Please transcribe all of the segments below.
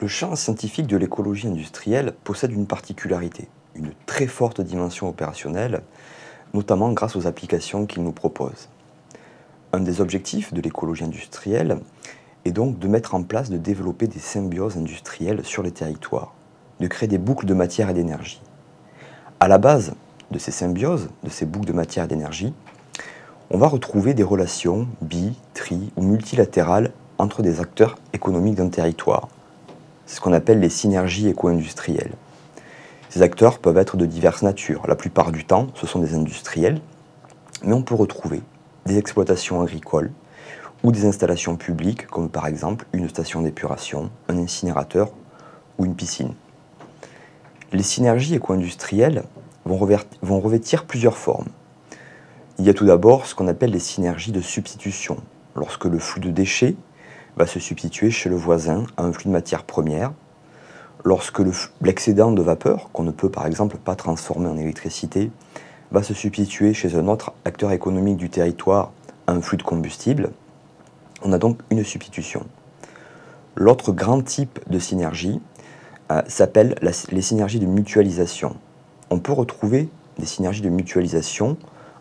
Le champ scientifique de l'écologie industrielle possède une particularité, une très forte dimension opérationnelle, notamment grâce aux applications qu'il nous propose. Un des objectifs de l'écologie industrielle est donc de mettre en place, de développer des symbioses industrielles sur les territoires, de créer des boucles de matière et d'énergie. À la base de ces symbioses, de ces boucles de matière et d'énergie, on va retrouver des relations bi, tri ou multilatérales entre des acteurs économiques d'un territoire. C'est ce qu'on appelle les synergies éco-industrielles. Ces acteurs peuvent être de diverses natures. La plupart du temps, ce sont des industriels, mais on peut retrouver des exploitations agricoles ou des installations publiques, comme par exemple une station d'épuration, un incinérateur ou une piscine. Les synergies éco-industrielles vont revêtir plusieurs formes. Il y a tout d'abord ce qu'on appelle les synergies de substitution, lorsque le flux de déchets va se substituer chez le voisin à un flux de matière première, lorsque l'excédent de vapeur, qu'on ne peut par exemple pas transformer en électricité, va se substituer chez un autre acteur économique du territoire à un flux de combustible, on a donc une substitution. L'autre grand type de synergie euh, s'appelle les synergies de mutualisation. On peut retrouver des synergies de mutualisation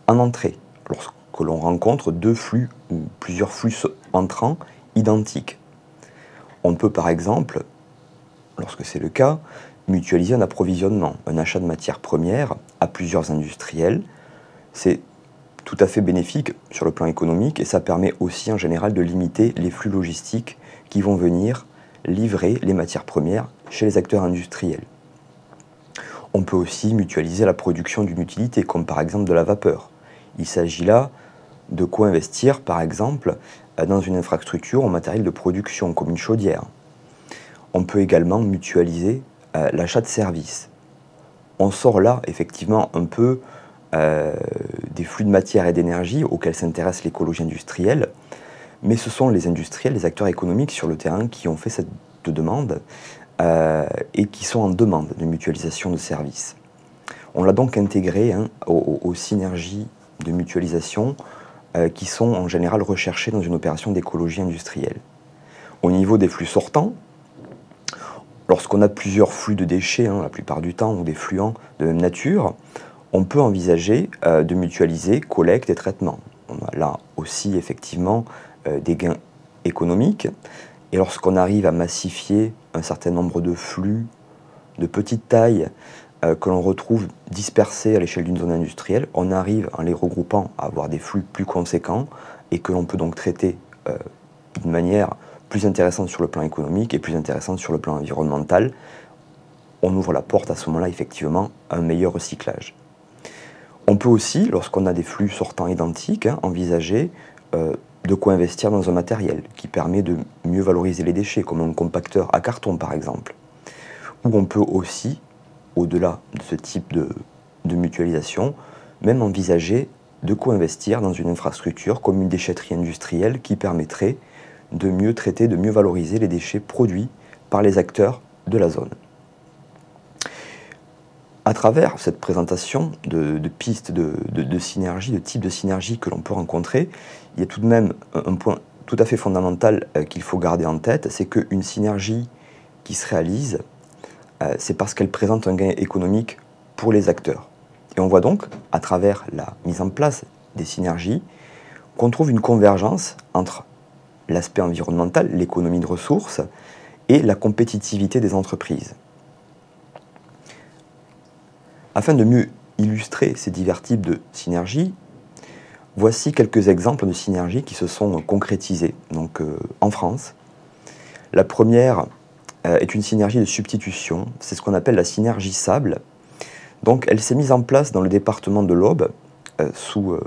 en entrée, lorsque l'on rencontre deux flux ou plusieurs flux entrants identiques. On peut par exemple, lorsque c'est le cas, mutualiser un approvisionnement, un achat de matières premières à plusieurs industriels. C'est tout à fait bénéfique sur le plan économique et ça permet aussi en général de limiter les flux logistiques qui vont venir livrer les matières premières chez les acteurs industriels. On peut aussi mutualiser la production d'une utilité, comme par exemple de la vapeur. Il s'agit là de co-investir, par exemple, dans une infrastructure en matériel de production, comme une chaudière. On peut également mutualiser euh, l'achat de services. On sort là, effectivement, un peu euh, des flux de matière et d'énergie auxquels s'intéresse l'écologie industrielle, mais ce sont les industriels, les acteurs économiques sur le terrain qui ont fait cette demande euh, et qui sont en demande de mutualisation de services. On l'a donc intégré hein, aux, synergies de mutualisation qui sont en général recherchées dans une opération d'écologie industrielle. Au niveau des flux sortants, Lorsqu'on a plusieurs flux de déchets, hein, la plupart du temps, ou des fluents de même nature, on peut envisager euh, de mutualiser collecte et traitement. On a là aussi effectivement euh, des gains économiques. Et lorsqu'on arrive à massifier un certain nombre de flux de petite taille euh, que l'on retrouve dispersés à l'échelle d'une zone industrielle, on arrive en les regroupant à avoir des flux plus conséquents et que l'on peut donc traiter d'une manière plus intéressante sur le plan économique et plus intéressante sur le plan environnemental, on ouvre la porte à ce moment-là effectivement à un meilleur recyclage. On peut aussi, lorsqu'on a des flux sortants identiques, hein, envisager euh, de co-investir dans un matériel qui permet de mieux valoriser les déchets, comme un compacteur à carton par exemple. Ou on peut aussi, au-delà de ce type de, de mutualisation, même envisager de co-investir dans une infrastructure comme une déchetterie industrielle qui permettrait de mieux traiter, de mieux valoriser les déchets produits par les acteurs de la zone. À travers cette présentation de, pistes de, synergie, de types de synergie que l'on peut rencontrer, il y a tout de même un point tout à fait fondamental euh, qu'il faut garder en tête, c'est qu'une synergie qui se réalise, c'est parce qu'elle présente un gain économique pour les acteurs. Et on voit donc, à travers la mise en place des synergies, qu'on trouve une convergence entre l'aspect environnemental, l'économie de ressources et la compétitivité des entreprises. Afin de mieux illustrer ces divers types de synergies, voici quelques exemples de synergies qui se sont concrétisées donc, euh, en France. La première euh, est une synergie de substitution, c'est ce qu'on appelle la synergie sable. Donc elle s'est mise en place dans le département de l'Aube euh, sous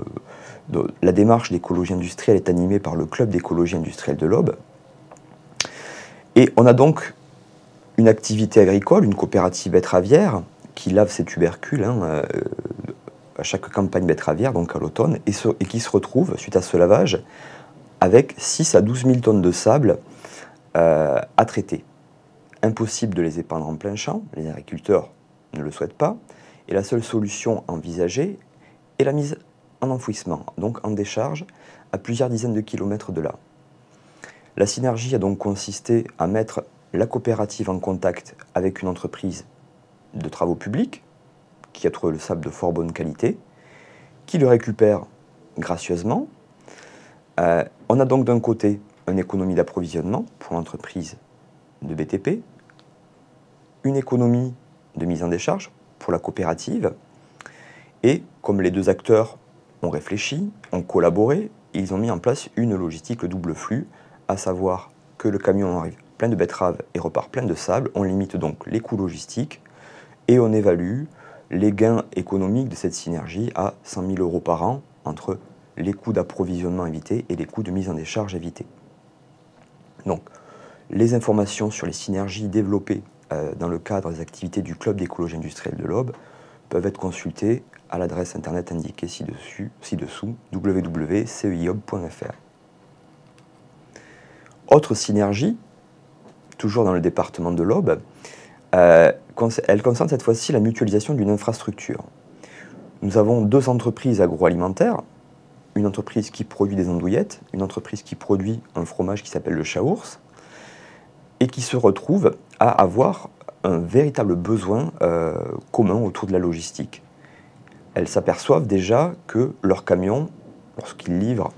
la démarche d'écologie industrielle est animée par le club d'écologie industrielle de l'Aube. Et on a donc une activité agricole, une coopérative betteravière, qui lave ses tubercules hein, euh, à chaque campagne betteravière, donc à l'automne, et, qui se retrouve, suite à ce lavage, avec 6 à 12 000 tonnes de sable euh, à traiter. Impossible de les épandre en plein champ, les agriculteurs ne le souhaitent pas, et la seule solution envisagée est la mise en enfouissement, donc en décharge, à plusieurs dizaines de kilomètres de là. La synergie a donc consisté à mettre la coopérative en contact avec une entreprise de travaux publics qui a trouvé le sable de fort bonne qualité, qui le récupère gracieusement. Euh, on a donc d'un côté une économie d'approvisionnement pour l'entreprise de BTP, une économie de mise en décharge pour la coopérative, et comme les deux acteurs ont réfléchi, ont collaboré, ils ont mis en place une logistique double flux, à savoir que le camion arrive plein de betteraves et repart plein de sable. On limite donc les coûts logistiques et on évalue les gains économiques de cette synergie à 100 000 euros par an entre les coûts d'approvisionnement évités et les coûts de mise en décharge évités. Donc, les informations sur les synergies développées dans le cadre des activités du Club d'écologie industrielle de l'Aube peuvent être consultées à l'adresse internet indiquée ci-dessous, ci-dessous www.ceiob.fr. Autre synergie, toujours dans le département de l'Aube, euh, elle concerne cette fois-ci la mutualisation d'une infrastructure. Nous avons deux entreprises agroalimentaires, une entreprise qui produit des andouillettes, une entreprise qui produit un fromage qui s'appelle le chaours, et qui se retrouvent à avoir un véritable besoin euh, commun autour de la logistique. Elles s'aperçoivent déjà que leurs camions, lorsqu'ils livrent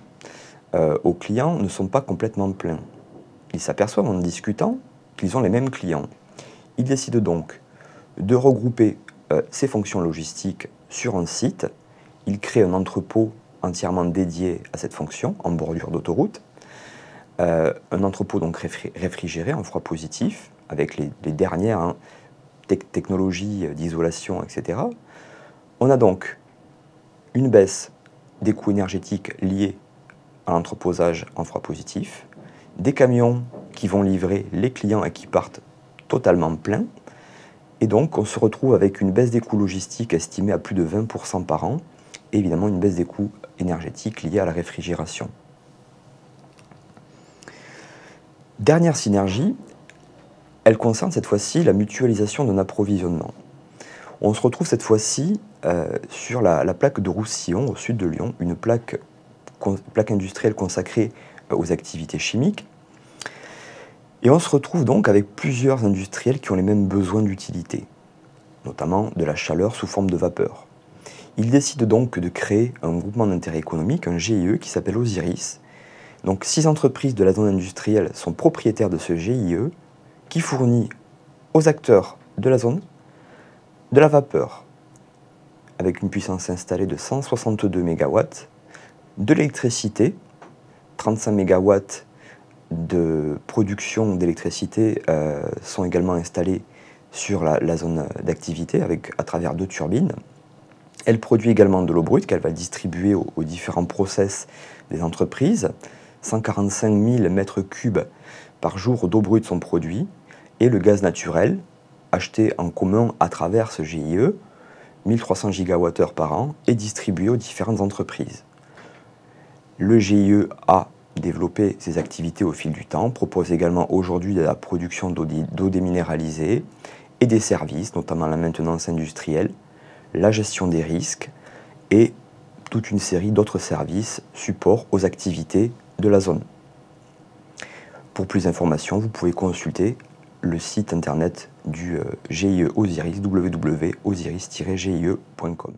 euh, aux clients, ne sont pas complètement pleins. Ils s'aperçoivent en discutant qu'ils ont les mêmes clients. Ils décident donc de regrouper euh, ces fonctions logistiques sur un site. Ils créent un entrepôt entièrement dédié à cette fonction en bordure d'autoroute. Euh, un entrepôt donc réfrigéré en froid positif avec les, dernières hein, technologies d'isolation, etc. On a donc une baisse des coûts énergétiques liés à l'entreposage en froid positif, des camions qui vont livrer les clients et qui partent totalement pleins. Et donc, on se retrouve avec une baisse des coûts logistiques estimée à plus de 20% par an, et évidemment une baisse des coûts énergétiques liés à la réfrigération. Dernière synergie, elle concerne cette fois-ci la mutualisation d'un approvisionnement. On se retrouve cette fois-ci euh, sur la, plaque de Roussillon, au sud de Lyon, une plaque, industrielle consacrée euh, aux activités chimiques. Et on se retrouve donc avec plusieurs industriels qui ont les mêmes besoins d'utilité, notamment de la chaleur sous forme de vapeur. Ils décident donc de créer un groupement d'intérêt économique, un GIE, qui s'appelle Osiris. Donc six entreprises de la zone industrielle sont propriétaires de ce GIE qui fournit aux acteurs de la zone de la vapeur avec une puissance installée de 162 MW, de l'électricité 35 MW de production d'électricité euh, sont également installés sur la, zone d'activité à travers deux turbines. Elle produit également de l'eau brute qu'elle va distribuer aux, différents process des entreprises. 145 000 mètres cubes par jour d'eau brute sont produits et le gaz naturel acheté en commun à travers ce GIE, 1300 gigawattheures par an, est distribué aux différentes entreprises. Le GIE a développé ses activités au fil du temps, propose également aujourd'hui de la production d'eau déminéralisée et des services, notamment la maintenance industrielle, la gestion des risques et toute une série d'autres services support aux activités de la zone. Pour plus d'informations, vous pouvez consulter le site internet du euh, GIE Osiris, www.osiris-gie.com.